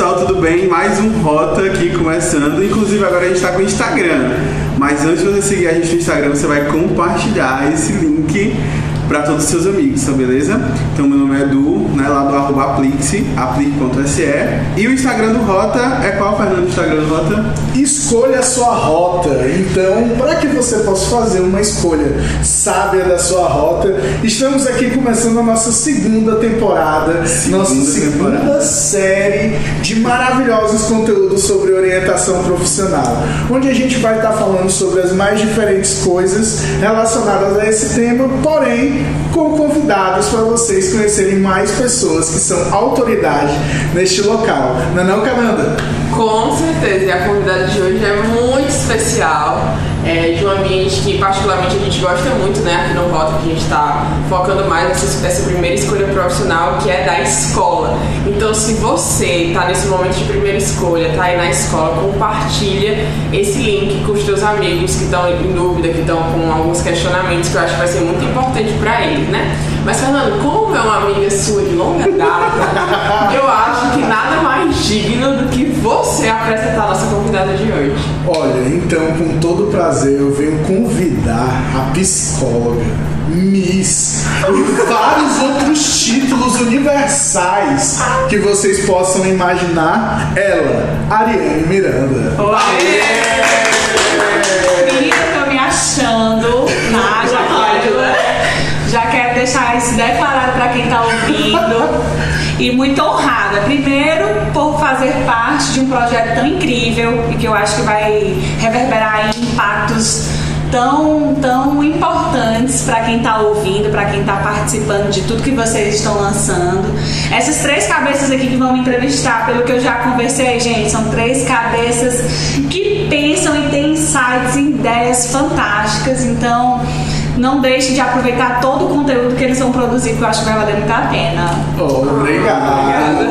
pessoal, tudo bem? Mais um Rota aqui começando. Inclusive agora a gente está com o Instagram. Mas antes de você seguir a gente no Instagram, você vai compartilhar esse link para todos os seus amigos, tá beleza? Então meu nome é Edu, né, lá do arroba aplique aplique.se e o Instagram do Rota é qual, Fernando, o Instagram do Rota? Escolha a sua rota. Então, para que você possa fazer uma escolha sábia da sua rota, estamos aqui começando a nossa segunda temporada, Segunda nossa segunda temporada. série de maravilhosos conteúdos sobre orientação profissional, onde a gente vai estar falando sobre as mais diferentes coisas relacionadas a esse tema, porém com convidados para vocês conhecerem mais pessoas que são autoridade neste local. Não é não, Cananda? Com certeza, e a convidada de hoje é muito especial, é de um ambiente que particularmente a gente gosta muito, né, aqui no Rota, que a gente está focando mais nessa, nessa primeira escolha profissional, que é da escola. Então, se você está nesse momento de primeira escolha, está aí na escola, compartilha esse link com os teus amigos que estão em dúvida, que estão com alguns questionamentos, que eu acho que vai ser muito importante para eles, né? Mas, Fernando, como é uma amiga sua de longa data, eu acho que nada mais digno do que você apresentar a nossa convidada de hoje. Olha, então, com todo prazer, eu venho convidar a psicóloga, Miss e vários outros títulos universais que vocês possam imaginar. Ela, Ariane Miranda. Menina, tô me achando, tá? Já deixar isso declarado pra quem tá ouvindo. E muito honrada. Primeiro, por fazer parte de um projeto tão incrível e que eu acho que vai reverberar em impactos tão, tão importantes para quem está ouvindo, para quem está participando de tudo que vocês estão lançando. Essas três cabeças aqui que vão me entrevistar, pelo que eu já conversei, gente, são três cabeças que pensam e têm insights ideias fantásticas. Então, não deixe de aproveitar todo o conteúdo que eles vão produzir, que eu acho que vai valer muito a pena. Obrigado.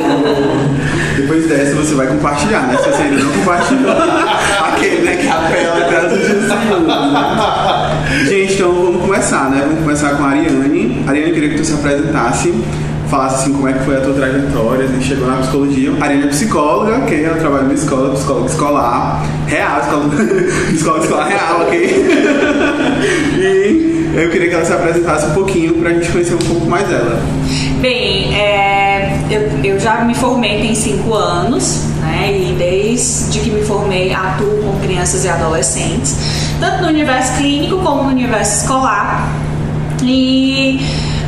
Depois dessa você vai compartilhar, né? Se você ainda não compartilhou, aquele, né? Que apela atrás do Jesus. Né? Gente, então vamos começar, né? Vamos começar com a Ariane. Ariane, eu queria que tu se apresentasse, falasse assim como é que foi a tua trajetória, assim, chegou na psicologia. A Ariane é psicóloga, ok? Ela trabalha numa escola, psicóloga escolar, real, escola, psicóloga escolar real, ok? e eu queria que ela se apresentasse um pouquinho pra gente conhecer um pouco mais dela. Bem, é, eu, eu já me formei tem cinco anos, né? E desde que me formei atuo com crianças e adolescentes, tanto no universo clínico como no universo escolar. E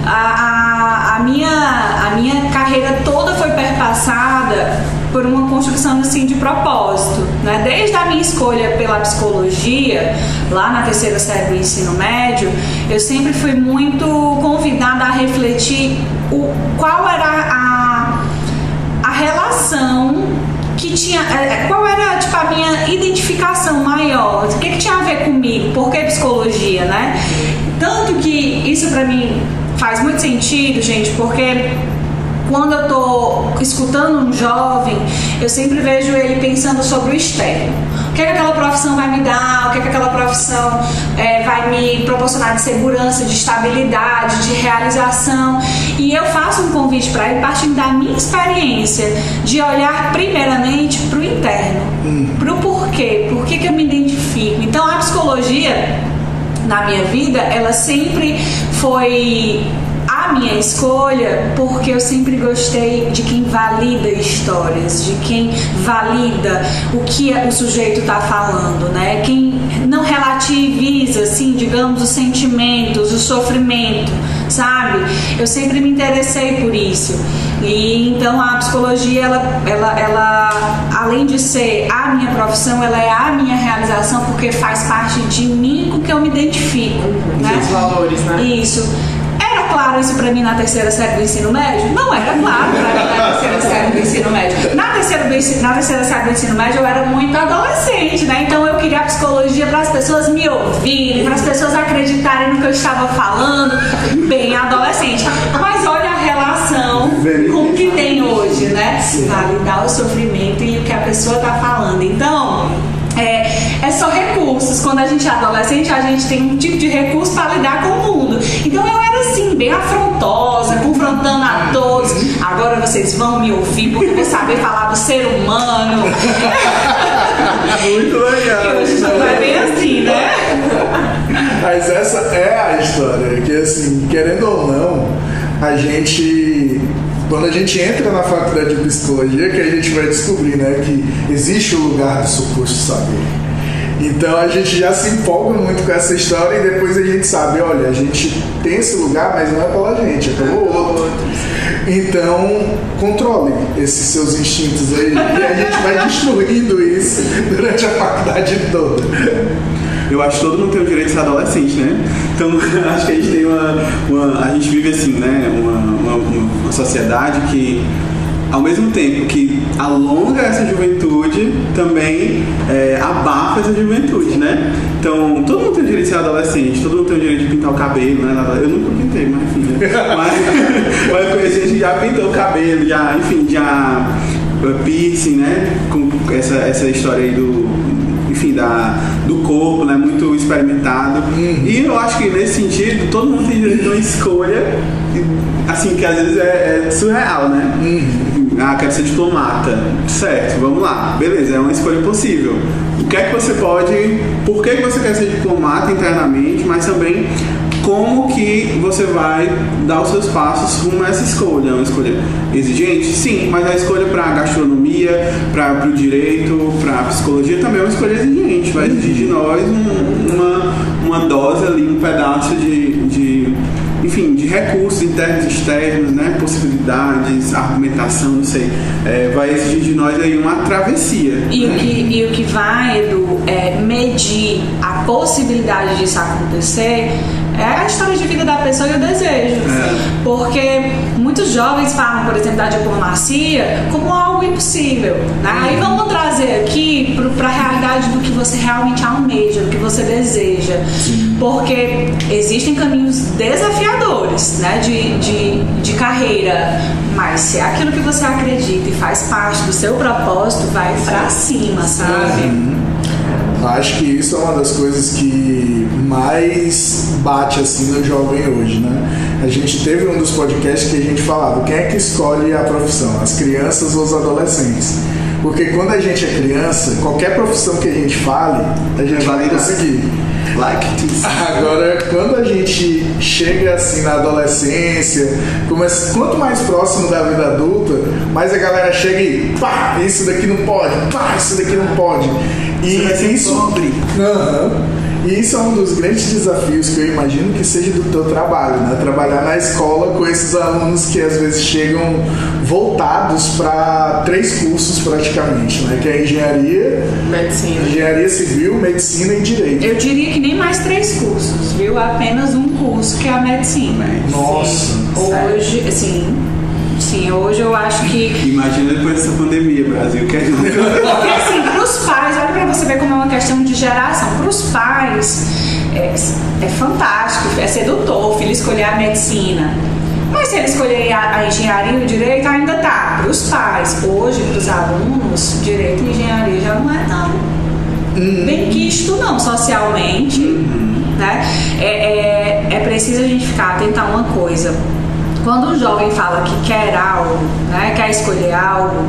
a, a, a minha, a minha carreira toda foi perpassada por uma construção assim de propósito, né? Desde a minha escolha pela psicologia, lá na terceira série do ensino médio, eu sempre fui muito convidada a refletir o, qual era a, a relação que tinha, é, qual era tipo a minha identificação maior, o que, que tinha a ver comigo, por que psicologia, né? Tanto que isso pra mim faz muito sentido, gente, porque quando eu tô escutando um jovem, eu sempre vejo ele pensando sobre o externo. O que, é que aquela profissão vai me dar? O que, é que aquela profissão é, vai me proporcionar de segurança, de estabilidade, de realização? E eu faço um convite para ele partindo da minha experiência de olhar primeiramente para o interno, para o porquê, por que, que eu me identifico. Então a psicologia na minha vida, ela sempre foi a minha escolha porque eu sempre gostei de quem valida histórias, de quem valida o que o sujeito está falando, né? Quem não relativiza, assim, digamos, os sentimentos, o sofrimento, sabe? Eu sempre me interessei por isso. E então a psicologia, ela, ela, ela, além de ser a minha profissão, ela é a minha realização porque faz parte de mim com que eu me identifico, né? Seus valores, né? Isso. Claro isso pra mim na terceira série do ensino médio? Não era claro pra mim na terceira série do ensino médio. Na terceira, na terceira série do ensino médio eu era muito adolescente, né? Então eu queria a psicologia para as pessoas me ouvirem, para as pessoas acreditarem no que eu estava falando, bem adolescente. Mas olha a relação com o que tem hoje, né? Validar o sofrimento e o que a pessoa tá falando. Então, é, é só recursos. Quando a gente é adolescente, a gente tem um tipo de recurso para lidar com o mundo. Então eu era assim, bem afrontosa, confrontando a todos. Agora vocês vão me ouvir porque eu vou saber falar do ser humano. Muito legal. E hoje não é bem assim, né? Mas essa é a história, que assim, querendo ou não, a gente. Quando a gente entra na faculdade de psicologia, que a gente vai descobrir, né, que existe o lugar do suposto saber. Então a gente já se empolga muito com essa história e depois a gente sabe, olha, a gente tem esse lugar, mas não é pela gente, é pelo outro. Então, controle esses seus instintos aí e a gente vai destruindo isso durante a faculdade toda. Eu acho que todo mundo tem o direito de ser adolescente, né? Então acho que a gente tem uma. uma- a gente vive assim, né? Uma, uma, uma sociedade que ao mesmo tempo que alonga essa juventude, também é, abafa essa juventude, né? Então, todo mundo tem o direito de ser adolescente, todo mundo tem o direito de pintar o cabelo, né? Eu nunca pintei, mas enfim, né? Mas, mas eu conheci gente já pintou o cabelo, já, enfim, já eh, piercing, né? Com essa, essa história aí do, enfim, da, do corpo, né? Muito experimentado. E eu acho que nesse sentido, todo mundo tem direito a uma escolha, assim, que às vezes é, é surreal, né? Ah, quero ser diplomata. Certo, vamos lá. Beleza, é uma escolha possível. O que é que você pode. Por que, que você quer ser diplomata internamente, mas também como que você vai dar os seus passos rumo a essa escolha? É uma escolha exigente? Sim, mas a escolha para gastronomia, para o direito, para psicologia também é uma escolha exigente. Vai exigir de nós um- uma, uma dose ali, um pedaço de, enfim, de recursos internos e externos, né? possibilidades, argumentação, não sei. É, vai exigir de nós aí uma travessia. E o, que, e o que vai, Edu, é medir a possibilidade disso acontecer é a história de vida da pessoa e o desejo. Porque muitos jovens falam, por exemplo, da diplomacia como algo impossível. Né? Aí vamos trazer aqui para a realidade do que você realmente almeja, do que você deseja. Porque existem caminhos desafiadores né? de, de, de carreira, mas se é aquilo que você acredita e faz parte do seu propósito, vai pra cima, sabe? Acho que isso é uma das coisas que mais bate assim no jovem hoje, né? A gente teve um dos podcasts que a gente falava quem é que escolhe a profissão, as crianças ou os adolescentes. Porque quando a gente é criança, qualquer profissão que a gente fale, a gente vai conseguir. Like this. Agora, quando a gente chega assim na adolescência, começa, quanto mais próximo da vida adulta, mais a galera chega e pá, isso daqui não pode, pá, isso daqui não pode. E Você vai ser isso. Aham. E isso é um dos grandes desafios que eu imagino que seja do teu trabalho, né? Trabalhar na escola com esses alunos que às vezes chegam voltados para três cursos praticamente, né? Que é engenharia, Medicina. engenharia civil, medicina e direito. Eu diria que nem mais três cursos, viu? Apenas um curso que é a medicina. Nossa. Hoje, assim, sim, hoje eu acho que Imagina depois dessa pandemia, Brasil, que é Porque assim, pros pais, olha pra você ver como é uma questão de geração. Pros pais é, é fantástico, é sedutor o filho escolher a medicina. Mas se ele escolher a, a engenharia e o direito, ainda tá. Pros pais, hoje, pros alunos, direito e engenharia já não é tão bem quisto não, socialmente. Né? É, é, é preciso a gente ficar atento a uma coisa. Quando um jovem fala que quer algo, né, quer escolher algo,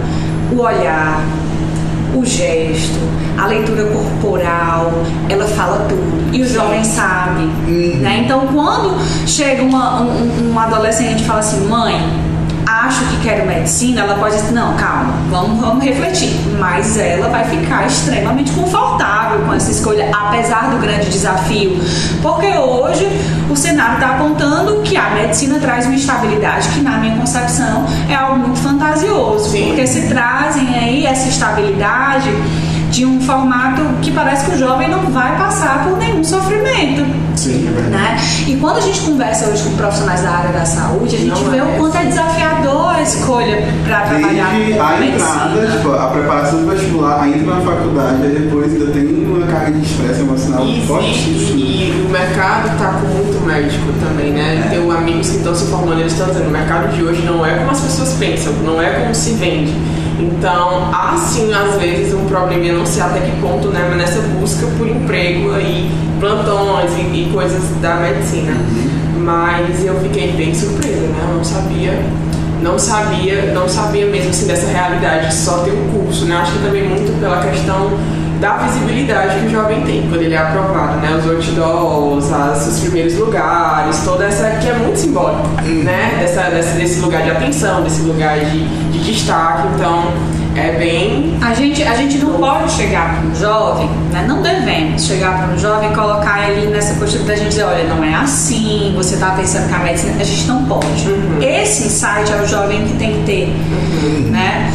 o olhar, o gesto, a leitura corporal, ela fala tudo. E o jovem sabe. Né? Então, quando chega uma- um, um- um adolescente e fala assim, mãe, acho que quero medicina, ela pode dizer, não, calma, vamos, vamos refletir. Mas ela vai ficar extremamente confortável com essa escolha, apesar do grande desafio. Porque hoje o cenário está apontando que a medicina traz uma estabilidade que, na minha concepção, é algo muito fantasioso. Sim. Porque se trazem aí essa estabilidade de um formato que parece que o jovem não vai passar por nenhum sofrimento. Sim, é verdade. Né? E quando a gente conversa hoje com profissionais da área da saúde, a gente Não vê é o quanto é desafiador a escolha para trabalhar Desde com a medicina. entrada, tipo, a preparação do vestibular, a entra na faculdade, aí depois ainda tem uma carga de estresse emocional E, fortíssima. e- e o mercado está com muito médico também, né? É. Tenho amigos que estão se formando, eles estão dizendo, o mercado de hoje não é como as pessoas pensam, não é como se vende. Então, há sim, às vezes, um problema, eu não sei até que ponto, né? Mas nessa busca por emprego aí, plantões e, e coisas da medicina. Mas eu fiquei bem surpresa, né? Eu não sabia. não sabia, não sabia mesmo assim dessa realidade de só ter um curso, né? Acho que também muito pela questão da visibilidade que o jovem tem quando ele é aprovado, né? Os outdoors, as, os primeiros lugares, toda essa que é muito simbólico, né? Dessa, desse, desse lugar de atenção, desse lugar de, de destaque. Então, é bem. A gente, a gente não pode chegar para um jovem, né? não devemos chegar para um jovem e colocar ele nessa postura da gente dizer: olha, não é assim, você está pensando que a medicina. A gente não pode. Esse insight é o jovem que tem que ter. Né?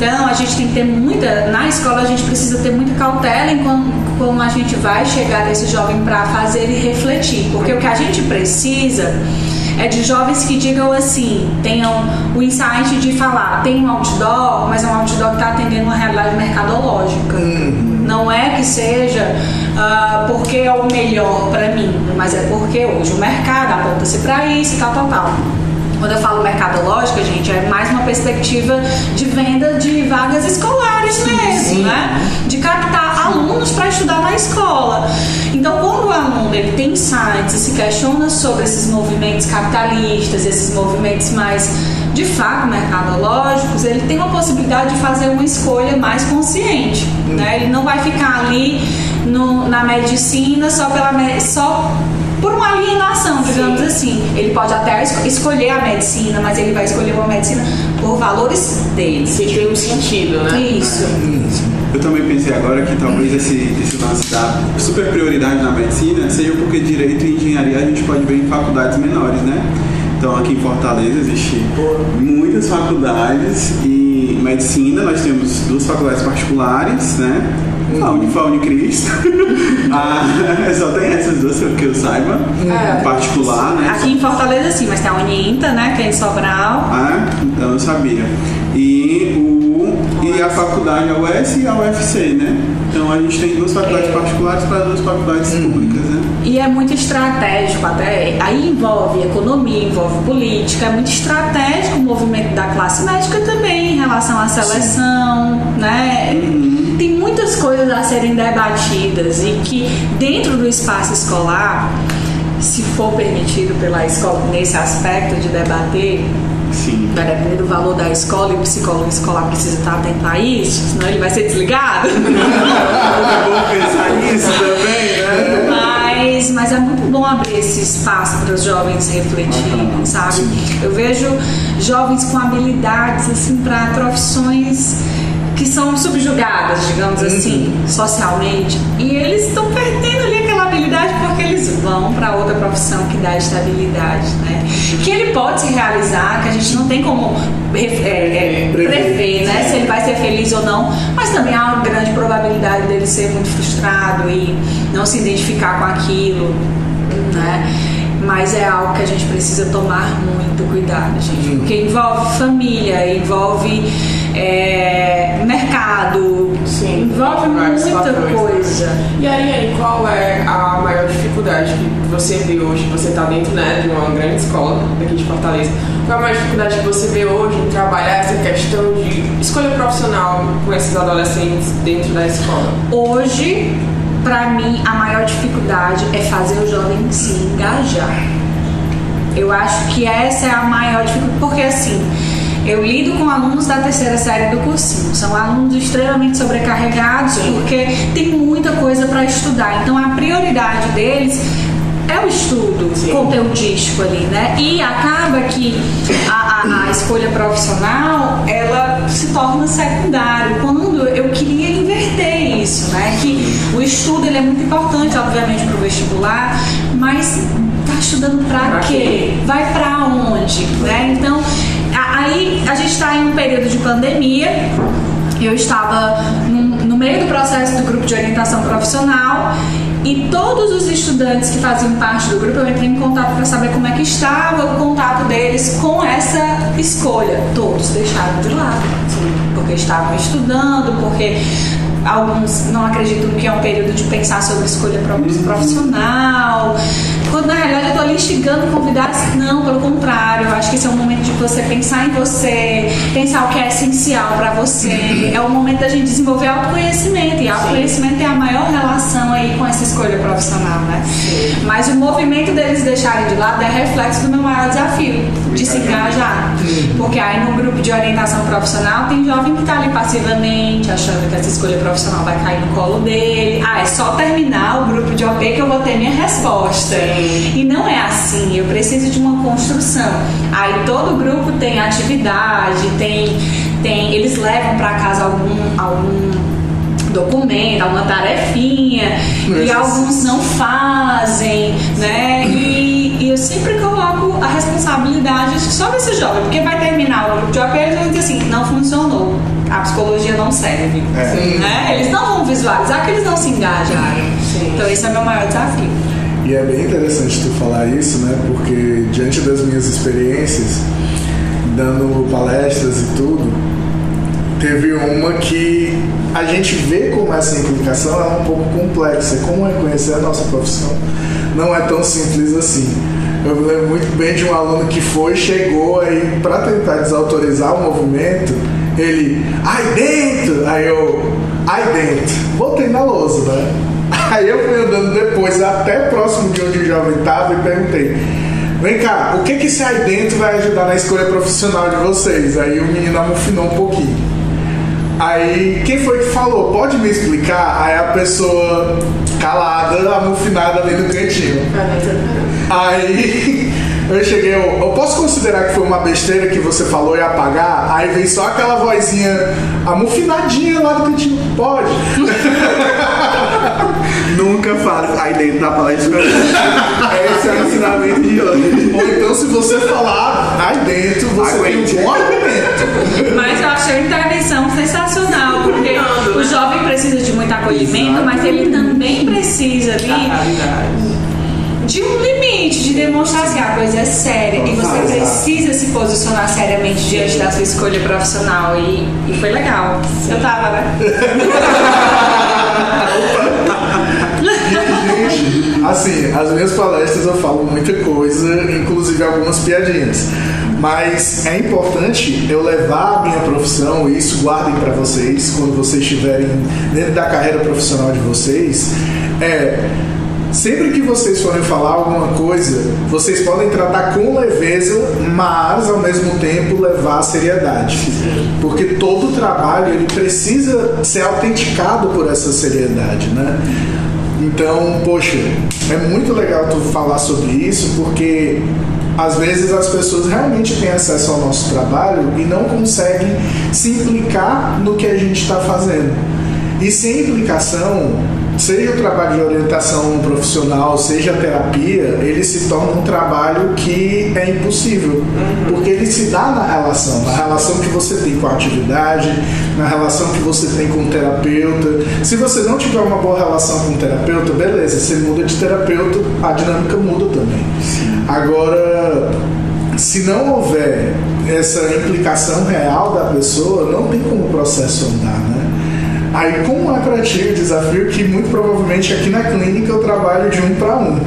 Então a gente tem que ter muita. Na escola a gente precisa ter muita cautela em como, como a gente vai chegar nesse jovem para fazer ele refletir. Porque o que a gente precisa é de jovens que digam assim, tenham o insight de falar, tem um outdoor, mas é um outdoor que está atendendo uma realidade mercadológica. Não é que seja ah, porque é o melhor para mim, mas é porque hoje o mercado aponta-se para isso e tal, tal, tal. Quando eu falo mercadológica, gente, é mais uma perspectiva de venda de vagas escolares mesmo, né? De captar alunos para estudar na escola. Então, quando o aluno ele tem insights e se questiona sobre esses movimentos capitalistas, esses movimentos mais de fato mercadológicos, ele tem uma possibilidade de fazer uma escolha mais consciente, né? Ele não vai ficar ali no- na medicina só pela só por uma alienação, digamos assim. Ele pode até es- escolher a medicina, mas ele vai escolher uma medicina por valores dele. Se tem um sentido, né? Isso. Eu também pensei agora que talvez esse, esse lance da super prioridade na medicina seja porque direito e engenharia a gente pode ver em faculdades menores, né? Então aqui em Fortaleza existe muitas faculdades e medicina nós temos duas faculdades particulares, né? A Unifal Unicristo. ah, só tem essas duas que eu saiba. É. Particular, né? Aqui em Fortaleza sim, mas tem a Uninta, né, que é em Sobral. Ah, então eu sabia. E, o, e a faculdade, a UES e a UFC, né? Então a gente tem duas faculdades particulares para duas faculdades públicas, né? E é muito estratégico até. Aí envolve economia, envolve política, é muito estratégico o movimento da classe médica também em relação à seleção, né? Tem muitas coisas a serem debatidas e que dentro do espaço escolar, se for permitido pela escola nesse aspecto de debater, Sim. vai depender do valor da escola e o psicólogo escolar precisa estar atento a isso, senão ele vai ser desligado. É bom pensar nisso também, né? Mas, mas é muito bom abrir esse espaço para os jovens refletirem, sabe? Eu vejo jovens com habilidades assim para profissões que são subjugadas, digamos assim, socialmente, e eles estão perdendo ali aquela habilidade porque eles vão para outra profissão que dá estabilidade, né? Que ele pode se realizar, que a gente não tem como ref- é, é, prever, né? Se ele vai ser feliz ou não, mas também há uma grande probabilidade dele ser muito frustrado e não se identificar com aquilo, né? Mas é algo que a gente precisa tomar muito cuidado, gente, porque envolve família, envolve é, mercado, Sim, envolve muita fatores, né? coisa. E Ariane, qual é a maior dificuldade que você vê hoje? Você está dentro né, de uma grande escola daqui de Fortaleza. Qual é a maior dificuldade que você vê hoje em trabalhar essa questão de escolha profissional com esses adolescentes dentro da escola? Hoje, para mim, a maior dificuldade é fazer o jovem se engajar. Eu acho que essa é a maior dificuldade, porque assim, eu lido com alunos da terceira série do cursinho. São alunos extremamente sobrecarregados porque tem muita coisa para estudar. Então a prioridade deles é o estudo Sim. conteudístico ali, né? E acaba que a, a- a escolha profissional ela se torna secundário. Quando eu queria inverter isso, né? Que o estudo ele é muito importante, obviamente, para o vestibular, mas tá estudando para quê? Vai para onde, né? Então aí a gente está em um período de pandemia. Eu estava num- no meio do processo do grupo de orientação profissional e todos os estudantes que faziam parte do grupo, eu entrei em contato para saber como é que estava o contato deles com essa escolha. Todos deixaram de lado, porque estavam estudando, porque alguns não acreditam que é um período de pensar sobre escolha prof- profissional. Quando na realidade eu estou ali instigando convidados, não, pelo contrário, eu acho que esse é um momento de você pensar em você, pensar o que é essencial para você. É o momento da gente desenvolver autoconhecimento, e autoconhecimento é a maior relação aí com essa escolha profissional, né? Mas o movimento deles deixarem de lado é reflexo do meu maior desafio, de se engajar. Porque aí no grupo de orientação profissional tem jovem que está ali passivamente, achando que essa escolha profissional vai cair no colo dele. Ah, é só terminar o grupo de OP que eu vou ter minha resposta. E não é assim, eu preciso de uma construção. Aí todo grupo tem atividade, tem, tem eles levam para casa algum, algum documento, alguma tarefinha, Mas e alguns não fazem, né? E, e eu sempre coloco a responsabilidade sobre esse jovem, porque vai terminar o grupo de OP e eles vão dizer assim, não funcionou, a psicologia não serve. É. Né? Eles não vão visualizar que eles não se engajaram. Então esse é o meu maior desafio. E é bem interessante tu falar isso, né? Porque diante das minhas experiências, dando palestras e tudo, teve uma que a gente vê como essa implicação é um pouco complexa. Como é conhecer a nossa profissão não é tão simples assim. Eu me lembro muito bem de um aluno que foi, chegou aí para tentar desautorizar o movimento, ele, ai dentro! Aí eu, ai dentro! Botei na lousa, né? Aí eu fui andando depois até próximo de onde o jovem estava e perguntei: Vem cá, o que que esse aí dentro vai ajudar na escolha profissional de vocês? Aí o menino amofinou um pouquinho. Aí, quem foi que falou? Pode me explicar? Aí a pessoa calada, amofinada ali no cantinho. Aí eu cheguei, eu, eu posso considerar que foi uma besteira que você falou e apagar? Aí vem só aquela vozinha amofinadinha lá do cantinho. Pode. Nunca fale aí dentro da palestra. Esse é o ensinamento de hoje. Ou então, se você falar aí dentro, você Aguente. tem um bom argumento. Mas eu achei a intervenção sensacional, porque o jovem precisa de muito acolhimento, mas ele também precisa realidade. de um limite, de demonstrar que a coisa é séria e você precisa se posicionar seriamente diante da sua escolha profissional. E, e foi legal. Eu tava, né? Gente, assim, as minhas palestras eu falo muita coisa, inclusive algumas piadinhas. Mas é importante eu levar a minha profissão, e isso guardem para vocês quando vocês estiverem dentro da carreira profissional de vocês, é Sempre que vocês forem falar alguma coisa, vocês podem tratar com leveza, mas ao mesmo tempo levar a seriedade. Porque todo trabalho ele precisa ser autenticado por essa seriedade, né? Então, poxa, é muito legal tu falar sobre isso, porque às vezes as pessoas realmente têm acesso ao nosso trabalho e não conseguem se implicar no que a gente está fazendo. E sem implicação, seja o trabalho de orientação profissional, seja a terapia, ele se torna um trabalho que é impossível. Porque ele se dá na relação, na relação que você tem com a atividade, na relação que você tem com o terapeuta. Se você não tiver uma boa relação com o terapeuta, beleza, você muda de terapeuta, a dinâmica muda também. Agora, se não houver essa implicação real da pessoa, não tem como o processo andar, né? Aí, como é para ti o desafio que muito provavelmente aqui na clínica eu trabalho de um para um.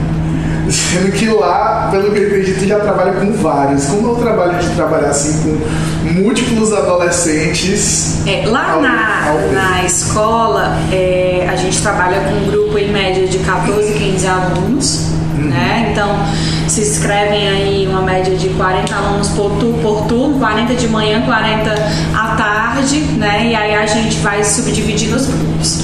Sendo que lá, pelo que eu acredito, já trabalha com vários. Como é o trabalho de trabalhar assim com múltiplos adolescentes? É, lá ao- na, ao- na escola, é, a gente trabalha com um grupo em média de 14, 15 alunos, né? Então, se inscrevem aí uma média de 40 alunos por, tu, por turno, 40 de manhã, 40 à tarde, né? E aí a gente vai subdividir nos grupos.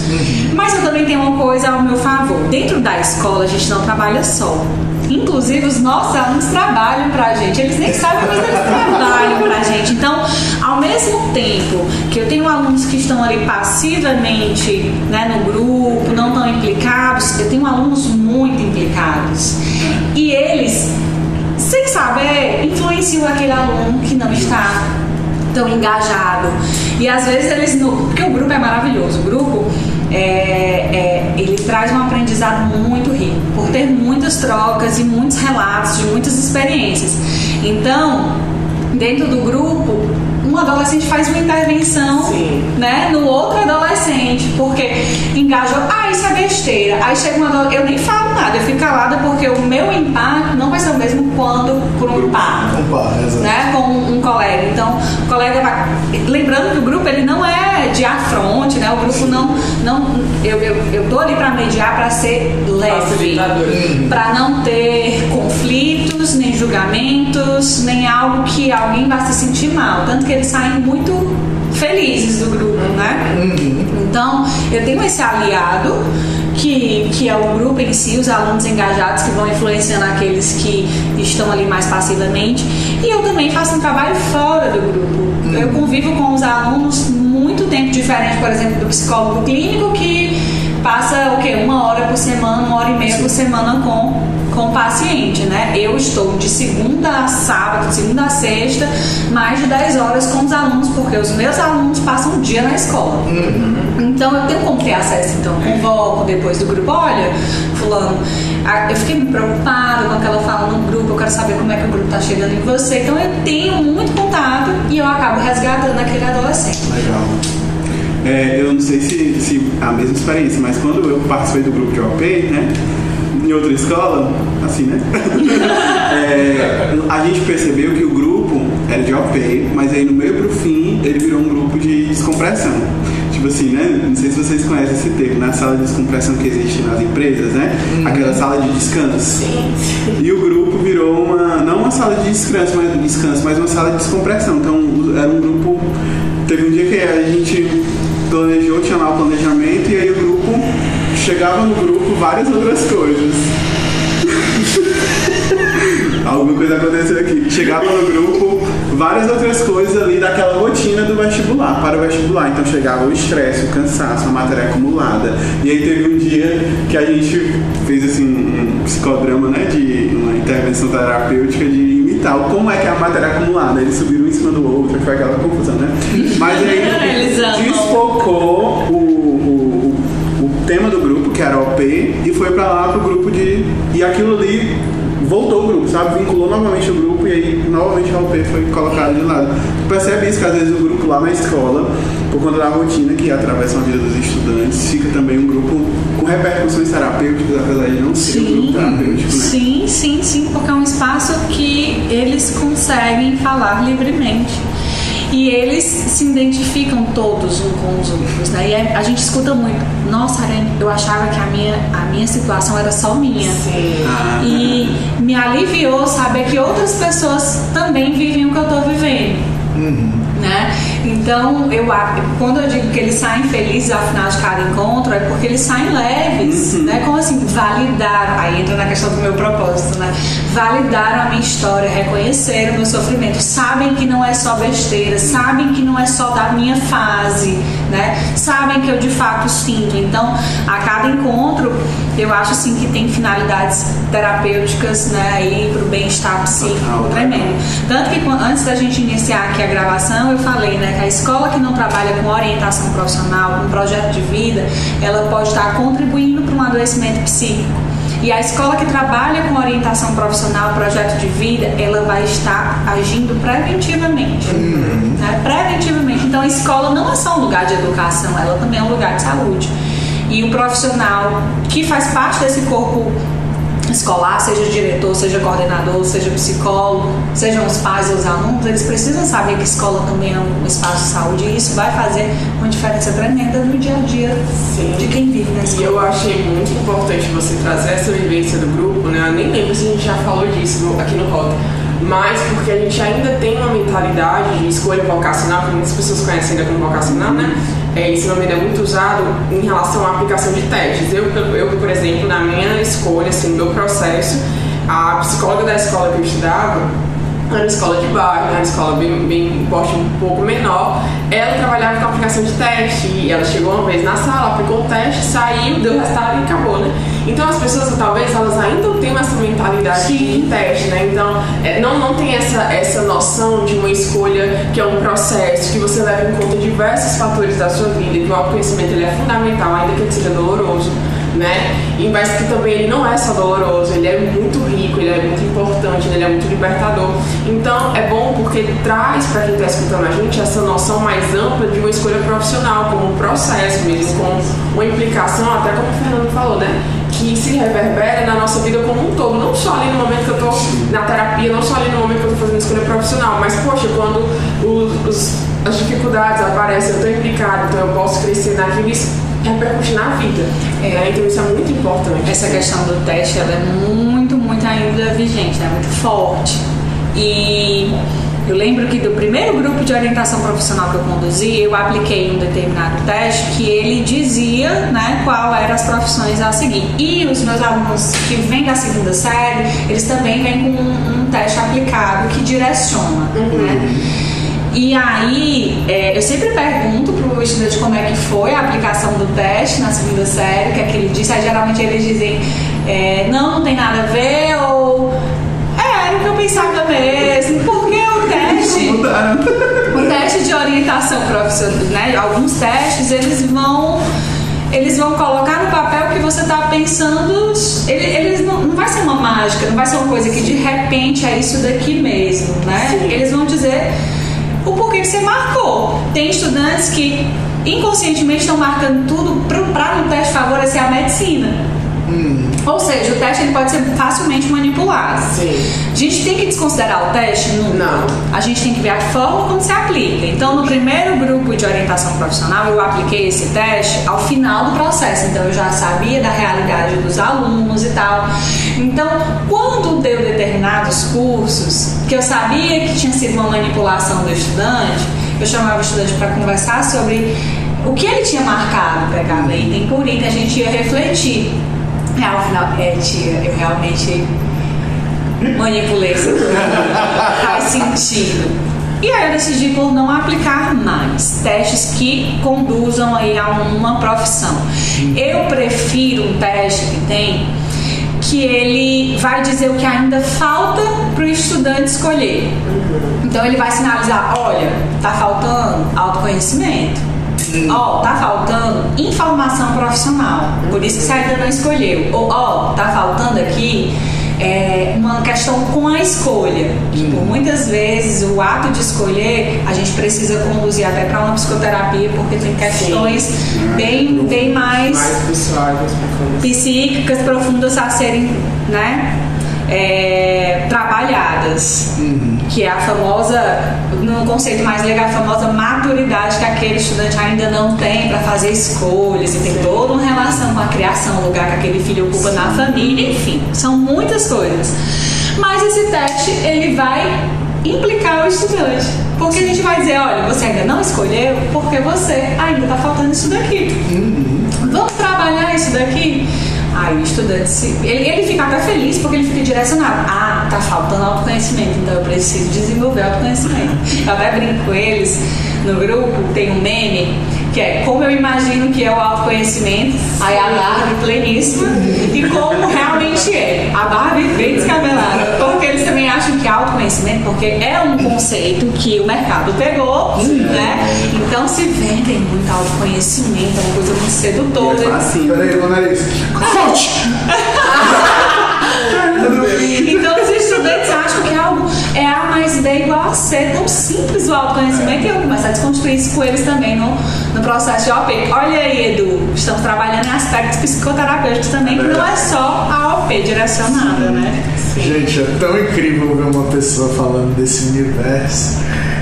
Mas eu também tenho uma coisa ao meu favor. Dentro da escola, a gente não trabalha só. Inclusive, os nossos alunos trabalham pra gente. Eles nem sabem, mas eles trabalham pra gente. Então, ao mesmo tempo que eu tenho alunos que estão ali passivamente né, no grupo, não tão implicados, eu tenho alunos muito implicados. E eles, sem saber, influenciam aquele aluno que não está tão engajado. E às vezes eles. No, porque o grupo é maravilhoso. O grupo é, é, ele traz um aprendizado muito rico, por ter muitas trocas e muitos relatos de muitas experiências. Então, dentro do grupo, um adolescente faz uma intervenção Sim. né, no outro adolescente, porque engajou, ah, isso é besteira. Aí chega um adolescente, eu nem falo nada, eu fico calada porque o meu impacto não vai ser o mesmo quando por um impacto Opa, exato. né, com um colega. Então, o colega vai. Lembrando que o grupo ele não é de afronte, né? O grupo não. não eu, eu, eu tô ali para mediar, para ser leve, para não ter conflito nem julgamentos, nem algo que alguém vá se sentir mal. Tanto que eles saem muito felizes do grupo, né? Então, eu tenho esse aliado, que, que é o grupo em si, os alunos engajados que vão influenciando aqueles que estão ali mais passivamente. E eu também faço um trabalho fora do grupo. Eu convivo com os alunos muito tempo diferente, por exemplo, do psicólogo clínico, que passa o quê? Uma hora por semana, uma hora e meia por semana com, com o paciente, né? Eu estou de segunda a sábado, de segunda a sexta, mais de 10 horas com os alunos, porque os meus alunos passam o dia na escola. Então eu tenho como ter acesso, então eu convoco depois do grupo, olha, fulano, eu fiquei muito preocupada com aquela fala no grupo, eu quero saber como é que o grupo está chegando em você. Então eu tenho muito contato e eu acabo resgatando aquele adolescente. Legal. É, eu não sei se, se a mesma experiência, mas quando eu participei do grupo de OP, né? Em outra escola, assim, né? É, a gente percebeu que o grupo era de OP, mas aí no meio pro fim ele virou um grupo de descompressão. Tipo assim, né? Não sei se vocês conhecem esse termo, na sala de descompressão que existe nas empresas, né? Aquela sala de descanso. E o grupo virou uma, não uma sala de descanso, mas, descanso, mas uma sala de descompressão. Então era um grupo. Teve um dia que a gente planejou, tinha lá o planejamento, e aí o grupo chegava no grupo várias outras coisas. Alguma coisa aconteceu aqui. Chegava no grupo várias outras coisas ali daquela rotina do vestibular, para o vestibular. Então chegava o estresse, o cansaço, a matéria acumulada. E aí teve um dia que a gente fez assim um psicodrama, né? De uma intervenção terapêutica de imitar o como é que é a matéria acumulada. Eles subiram um em cima do outro, foi aquela confusão, né? Mas aí desfocou o, o, o tema do grupo, que era OP, e foi pra lá pro grupo de. E aquilo ali voltou o grupo, sabe? Vinculou novamente o grupo e aí novamente a OP foi colocada de lado. Tu percebe isso que às vezes o grupo lá na escola, por conta da rotina que atravessa a vida dos estudantes, fica também um grupo com repercussões terapêuticas, apesar de não ser um grupo terapêutico, né? Sim, sim, sim, porque é um espaço que eles conseguem falar livremente. E eles se identificam todos um com os outros, né? E a a gente escuta muito. Nossa, eu achava que a minha, a minha situação era só minha. Sim. E me aliviou saber que outras pessoas também vivem o que eu tô vivendo. Né? Então, eu, quando eu digo que eles saem felizes ao final de cada encontro, é porque eles saem leves, né? Como assim, validaram, aí entra na questão do meu propósito, né? Validaram a minha história, reconheceram o meu sofrimento, sabem que não é só besteira, sabem que não é só da minha fase, né? Sabem que eu de fato sinto. Então, a cada encontro, eu acho assim que tem finalidades terapêuticas, né? Aí pro bem-estar psíquico tremendo. Tanto que antes da gente iniciar aqui a gravação, eu falei, né, que a escola que não trabalha com orientação profissional, com projeto de vida, ela pode estar contribuindo para um adoecimento psíquico. E a escola que trabalha com orientação profissional, projeto de vida, ela vai estar agindo preventivamente. Né? Preventivamente. Então a escola não é só um lugar de educação, ela também é um lugar de saúde. E o profissional que faz parte desse corpo escolar, seja diretor, seja coordenador, seja psicólogo, sejam os pais ou os alunos, eles precisam saber que escola também é um espaço de saúde e isso vai fazer uma diferença tremenda no dia a dia Sim. de quem vive na E escola. eu achei muito importante você trazer essa vivência do grupo, né? Eu nem lembro se a gente já falou disso aqui no Rota. Mas porque a gente ainda tem uma mentalidade de escolha vocacional, que muitas pessoas conhecem ainda como vocacional, né? É, esse nome é muito usado em relação à aplicação de testes. Eu, eu, por exemplo, na minha escolha, assim, no meu processo, a psicóloga da escola que eu estudava, era uma escola de bairro, uma escola bem, bem um pouco menor. Ela trabalhava com aplicação de teste e ela chegou uma vez na sala, aplicou o teste, saiu, deu resultado e acabou, né? Então as pessoas talvez elas ainda tenham essa mentalidade de teste, né? Então é, não, não tem essa, essa noção de uma escolha que é um processo, que você leva em conta diversos fatores da sua vida, que o autoconhecimento ele é fundamental, ainda que ele seja doloroso né? E mas que também ele não é só doloroso, ele é muito rico, ele é muito importante, ele é muito libertador. Então é bom porque ele traz para quem está escutando a gente essa noção mais ampla de uma escolha profissional, como um processo mesmo, com uma implicação, até como o Fernando falou, né? Que se reverbera na nossa vida como um todo, não só ali no momento que eu estou na terapia, não só ali no momento que eu estou fazendo escolha profissional, mas poxa, quando os, os- as dificuldades aparecem, eu estou implicado, então eu posso crescer naquilo, isso repercute na vida. né? Então isso é muito importante. Essa questão do teste ela é muito, muito ainda vigente, né? muito forte. E eu lembro que do primeiro grupo de orientação profissional que eu conduzi, eu apliquei um determinado teste que ele dizia né, qual eram as profissões a seguir. E os meus alunos que vêm da segunda série, eles também vêm com um, um teste aplicado que direciona. Uhum. Né? E aí, é, eu sempre pergunto pro estudante como é que foi a aplicação do teste na segunda série, o que é que ele disse. Aí geralmente eles dizem, é, não, não tem nada a ver, ou é, era o que eu pensava mesmo, porque o teste. O teste de orientação profissional, né? Alguns testes eles vão eles vão colocar no papel que você está pensando. ele- Eles não, não vai ser uma mágica, não vai ser uma coisa que de repente é isso daqui mesmo, né? Eles vão dizer o porquê que você marcou. Tem estudantes que inconscientemente estão marcando tudo para no teste favorecer a medicina. Ou seja, o teste ele pode ser facilmente manipulado. Sim. A gente tem que desconsiderar o teste? Nunca. Não. A gente tem que ver a forma como se aplica. Então, no primeiro grupo de orientação profissional, eu apliquei esse teste ao final do processo. Então, eu já sabia da realidade dos alunos e tal. Então, quando deu determinados cursos, que eu sabia que tinha sido uma manipulação do estudante, eu chamava o estudante para conversar sobre o que ele tinha marcado, pegava item por item, a gente ia refletir. É, ao final, é, tia, eu realmente manipulei isso. Faz sentido. E aí eu decidi por não aplicar mais testes que conduzam aí a uma profissão. Eu prefiro um teste que tem que ele vai dizer o que ainda falta para o estudante escolher. Então ele vai sinalizar, olha, tá faltando autoconhecimento. Ó, tá faltando informação profissional. Por isso que você ainda não escolheu. Ou, ó, tá faltando aqui é, uma questão com a escolha. Que por muitas vezes o ato de escolher a gente precisa conduzir até para uma psicoterapia, porque tem questões bem, bem mais Mais pessoais, mais profundas. psíquicas profundas a serem né, é, trabalhadas. Que é a famosa, no conceito mais legal, a famosa maturidade que aquele estudante ainda não tem para fazer escolhas e tem toda uma relação com a criação, o lugar que aquele filho ocupa na família, enfim, são muitas coisas. Mas esse teste, ele vai implicar o estudante. Porque a gente vai dizer, olha, você ainda não escolheu porque você ainda está faltando isso daqui. Vamos trabalhar isso daqui? Aí o estudante, se, ele, ele fica até feliz porque ele fica direcionado. Ah, tá faltando autoconhecimento, então eu preciso desenvolver autoconhecimento. Eu até brinco com eles no grupo, tem um meme que é como eu imagino que é o autoconhecimento, aí a Barbie pleníssima, e como realmente é. A Barbie bem descabelada. Porque eles também acham que autoconhecimento, porque é um conceito que o mercado pegou, né? Então se vendem muito autoconhecimento, é uma coisa muito sedutora. É facinho. Peraí, nariz. Coach! algo é A mais B igual a C, tão simples o autoconhecimento e eu começo a desconstruir isso com eles também no, no processo de OP. Olha aí, Edu, estamos trabalhando em aspectos psicoterapêuticos também, que não é só a OP direcionada, né? Gente, é tão incrível ver uma pessoa falando desse universo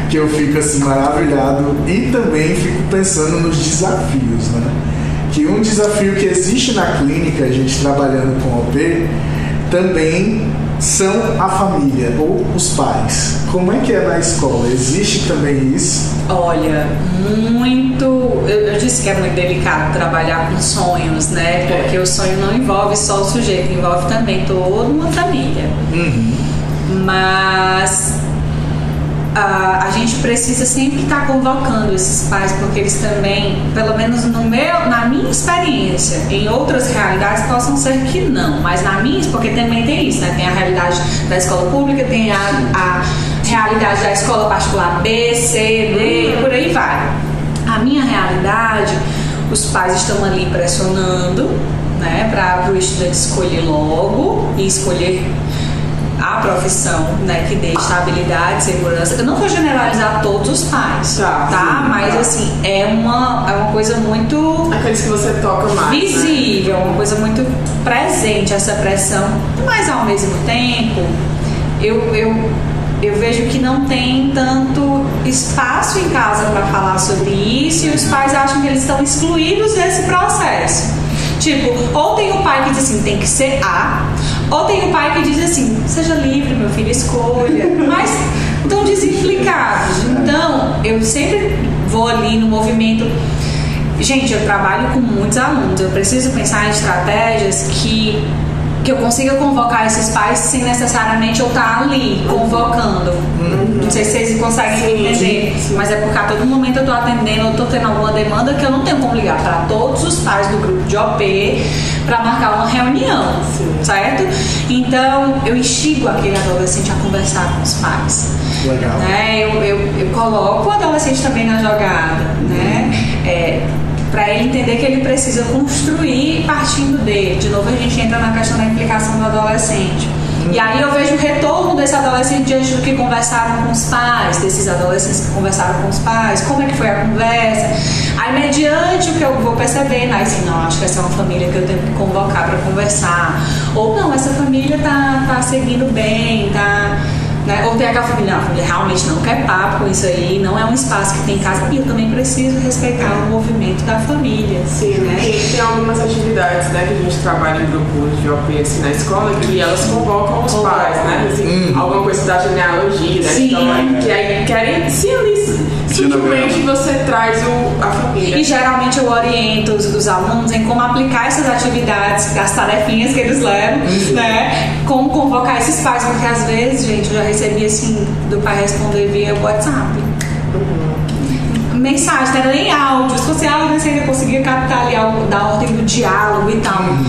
que eu fico assim maravilhado e também fico pensando nos desafios, né? Que um desafio que existe na clínica, a gente trabalhando com OP, também são a família ou os pais. Como é que é na escola? Existe também isso? Olha, muito. Eu, eu disse que é muito delicado trabalhar com sonhos, né? Porque o sonho não envolve só o sujeito, envolve também toda uma família. Mas a, a gente precisa sempre estar convocando esses pais, porque eles também, pelo menos no meu, na minha experiência, em outras realidades possam ser que não, mas na minha, porque também tem isso, né? Tem a realidade da escola pública, tem a, a realidade da escola particular B, C, D e por aí vai. A minha realidade, os pais estão ali pressionando, né, para o estudante escolher logo e escolher a profissão, né, que dê estabilidade, segurança. Eu não vou generalizar todos os pais, Tá, tá? Mas assim, é uma, é uma coisa muito Aqueles que você toca mais. né? visível, uma coisa muito presente essa pressão, mas ao mesmo tempo eu, eu, eu vejo que não tem tanto espaço em casa para falar sobre isso e os pais acham que eles estão excluídos desse processo. Tipo, ou tem o pai que diz assim, tem que ser A, Ou tem o pai que diz assim, seja livre, meu filho, escolha. Mas tão desimplicados. Então, eu sempre vou ali no movimento. Gente, eu trabalho com muitos alunos, eu preciso pensar em estratégias que que eu consiga convocar esses pais sem necessariamente eu estar ali convocando. Uhum. Não sei se vocês conseguem sim, entender, sim. mas é porque a todo momento eu estou atendendo, eu estou tendo alguma demanda que eu não tenho como ligar para todos os pais do grupo de OP para marcar uma reunião, sim. certo? Então eu instigo aquele adolescente a conversar com os pais. Legal. Né? Eu, eu, eu coloco o adolescente também na jogada, né? É, para ele entender que ele precisa construir partindo dele. De novo, a gente entra na questão da implicação do adolescente. E aí eu vejo o retorno desse adolescente diante do que conversaram com os pais, desses adolescentes que conversaram com os pais, como é que foi a conversa. Aí, mediante o que eu vou percebendo, aí assim, não, acho que essa é uma família que eu tenho que convocar para conversar. Ou não, essa família tá, tá seguindo bem, tá né? Ou tem aquela família, não, a família realmente não quer papo com isso aí, não é um espaço que tem casa. E eu também preciso respeitar o movimento da família. Sim, né? tem, tem algumas atividades né, que a gente trabalha em grupos de OP assim, na escola que elas convocam os pais, né? Assim, hum. Alguma coisa da genealogia, né? Sim. Então, que aí querem se ali sutilmente você traz o, a família. E geralmente eu oriento os, os, alunos em como aplicar essas atividades, as tarefinhas que eles levam, uhum. né? Como convocar esses pais, porque às vezes, gente, eu já recebi assim, do pai responder via WhatsApp. Uhum. Mensagem, não era nem áudio. Se fosse áudio, você ainda conseguia captar ali algo da ordem do diálogo e tal. Uhum.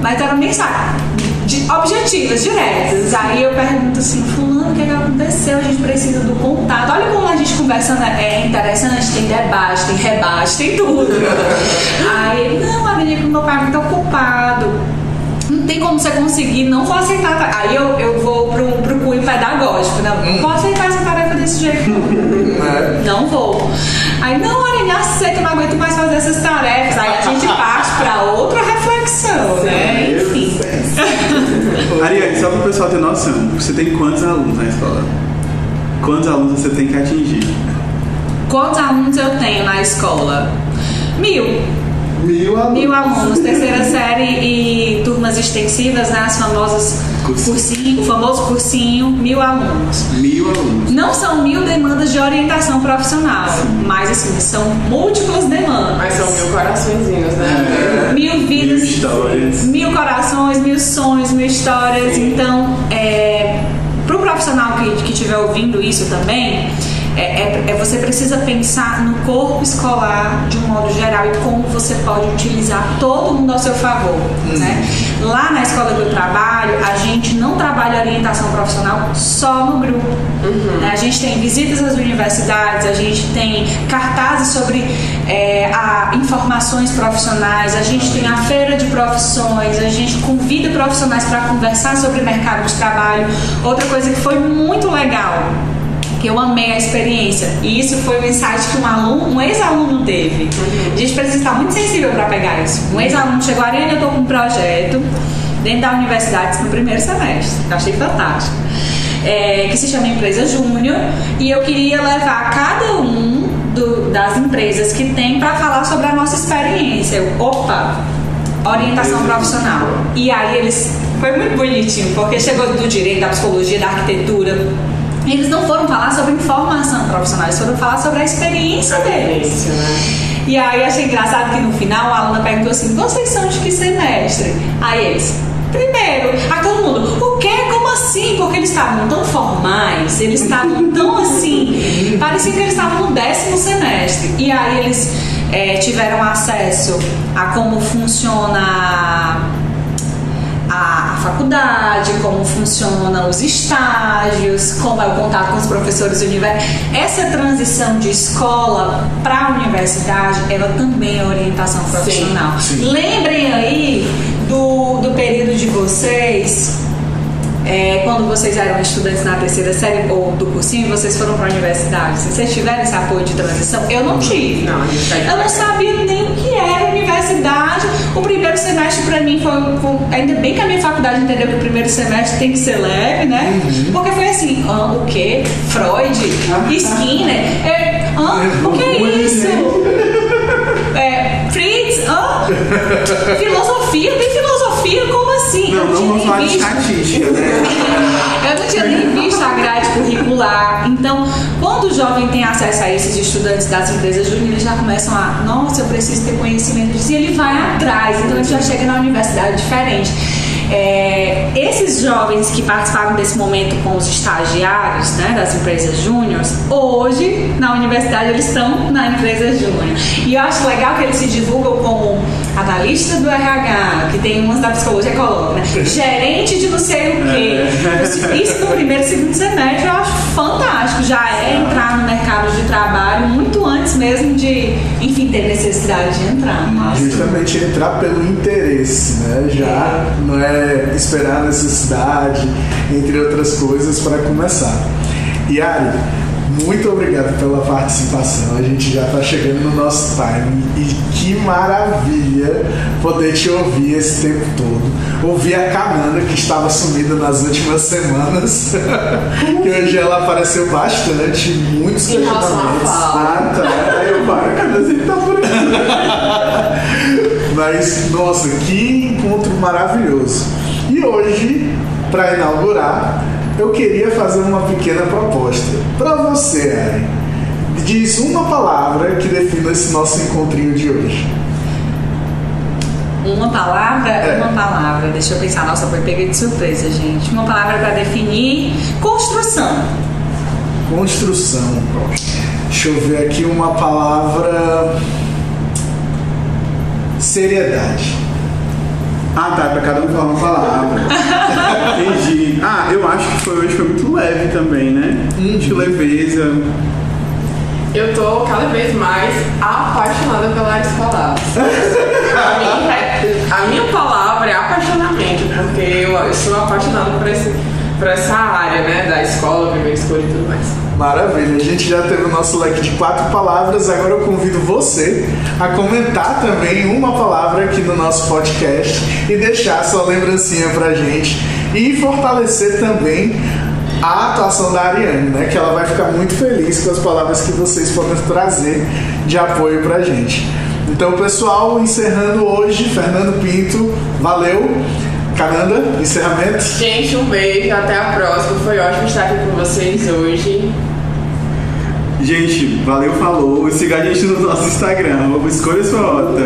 Mas era mensagem de, objetivas, diretas. Aí eu pergunto assim, fulano, o que, é que aconteceu? A gente precisa do contato. Olha como a gente conversa, né? é interessante, tem debate, tem rebate, tem tudo. Aí ele, não, a menina, meu pai é muito ocupado. Não tem como você conseguir, não vou aceitar. Aí eu, eu vou pro, pro cunho pedagógico, né? Não vou aceitar essa tarefa desse jeito. só para o pessoal ter noção, você tem quantos alunos na escola? Quantos alunos você tem que atingir? Quantos alunos eu tenho na escola? Mil. Mil alunos. Mil alunos, terceira série e turmas extensivas, né? As famosas cursinho, o famoso cursinho, mil alunos. Mil alunos. Não são mil demandas de orientação profissional, Sim. mas assim, são múltiplas demandas. Mas são mil coraçõezinhos, né? É. Mil vidas. Mil histórias. Mil corações, mil sonhos, mil histórias. Sim. Então, é, para o profissional que estiver ouvindo isso também, é, é, é, você precisa pensar no corpo escolar de um modo geral e como você pode utilizar todo mundo ao seu favor. Uhum. Né? Lá na escola que eu trabalho, a gente não trabalha orientação profissional só no grupo. Uhum. Né? A gente tem visitas às universidades, a gente tem cartazes sobre é, a, informações profissionais, a gente tem a feira de profissões, a gente convida profissionais para conversar sobre mercado de trabalho. Outra coisa que foi muito legal que eu amei a experiência. E isso foi um insight que um aluno, um ex-aluno teve. A gente precisa estar muito sensível para pegar isso. Um ex-aluno chegou, Ariane, eu estou com um projeto dentro da universidade no primeiro semestre. Eu achei fantástico. É, que se chama Empresa Júnior. E eu queria levar cada um do, das empresas que tem para falar sobre a nossa experiência. Eu, opa, orientação profissional. E aí eles. Foi muito bonitinho, porque chegou do direito, da psicologia, da arquitetura, eles não foram falar sobre informação profissional, eles foram falar sobre a experiência deles. Né? E aí achei engraçado que no final a aluna perguntou assim: vocês são de que semestre? Aí eles, primeiro, a todo mundo, o quê? Como assim? Porque eles estavam tão formais, eles estavam tão assim, parecia que eles estavam no décimo semestre. E aí eles é, tiveram acesso a como funciona faculdade, como funcionam os estágios, como é o contato com os professores universitários. Essa transição de escola para a universidade, ela também é orientação profissional. Sim, sim. Lembrem aí do, do período de vocês é, quando vocês eram estudantes na terceira série ou do cursinho, vocês foram para a universidade, se vocês tiveram esse apoio de transição, eu não tive. Não, eu não sabia nem o que era universidade. O primeiro semestre para mim foi, foi, Ainda bem que a minha faculdade entendeu que o primeiro semestre tem que ser leve, né? Uhum. Porque foi assim: ah, o quê? Freud? Skinner? É, ah, o que é isso? Filosofia? Tem filosofia? Como assim? Não, Eu não vamos nem falar de estatística, né? Eu não tinha nem visto a grade curricular. Então, quando o jovem tem acesso a esses estudantes das empresas júnior, eles já começam a, nossa, eu preciso ter conhecimento disso. E ele vai atrás. Então, ele já chega na universidade diferente. É, esses jovens que participaram desse momento com os estagiários né, das empresas júniores, hoje na universidade eles estão na empresa júnior. E eu acho legal que eles se divulgam como analista do RH, que tem umas da psicologia coloca, né? Gerente de não sei o quê. Isso no primeiro e segundo semestre eu acho fantástico. Já é entrar no mercado de trabalho muito antes mesmo de, enfim, ter necessidade de entrar. Mas, Justamente entrar pelo interesse, né? Já não é esperar a necessidade, entre outras coisas, para começar. Yari, muito obrigado pela participação. A gente já está chegando no nosso time e que maravilha poder te ouvir esse tempo todo. Ouvir a Cananda, que estava sumida nas últimas semanas, que hoje ela apareceu bastante, muitos questionamentos. Ah, tá. Aí eu paro, cara, ele tá por aqui. Mas, nossa, que encontro maravilhoso. E hoje, para inaugurar, eu queria fazer uma pequena proposta. Para você, Ari, diz uma palavra que defina esse nosso encontrinho de hoje. Uma palavra, É. uma palavra. Deixa eu pensar. Nossa, foi pega de surpresa, gente. Uma palavra para definir construção. Construção. Deixa eu ver aqui uma palavra. Seriedade. Ah, tá, pra cada um falar uma palavra. Entendi. Ah, eu acho que foi hoje foi muito leve também, né? De leveza. Eu tô cada vez mais apaixonada pela área escolar. a, minha, a minha palavra é apaixonamento, porque eu, eu sou apaixonada por, esse, por essa área, né? Da escola, primeira escolha e tudo mais. Maravilha, a gente já teve o nosso leque de quatro palavras, agora eu convido você a comentar também uma palavra aqui no nosso podcast e deixar sua lembrancinha pra gente e fortalecer também a atuação da Ariane, né? Que ela vai ficar muito feliz com as palavras que vocês podem trazer de apoio pra gente. Então, pessoal, encerrando hoje, Fernando Pinto, valeu. Cananda, encerramento. Gente, um beijo, até a próxima. Foi ótimo estar aqui com vocês hoje. Gente, valeu, falou. E siga a gente no nosso Instagram, escolha sua rota.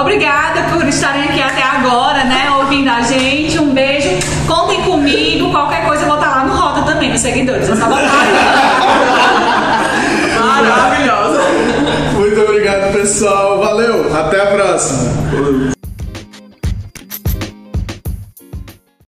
Obrigada por estarem aqui até agora, né? Ouvindo a gente. Um beijo. Contem comigo. Qualquer coisa eu vou estar lá no Rota também, nos seguidores. É só botar. Maravilhosa. Muito obrigado, pessoal. Valeu. Até a próxima.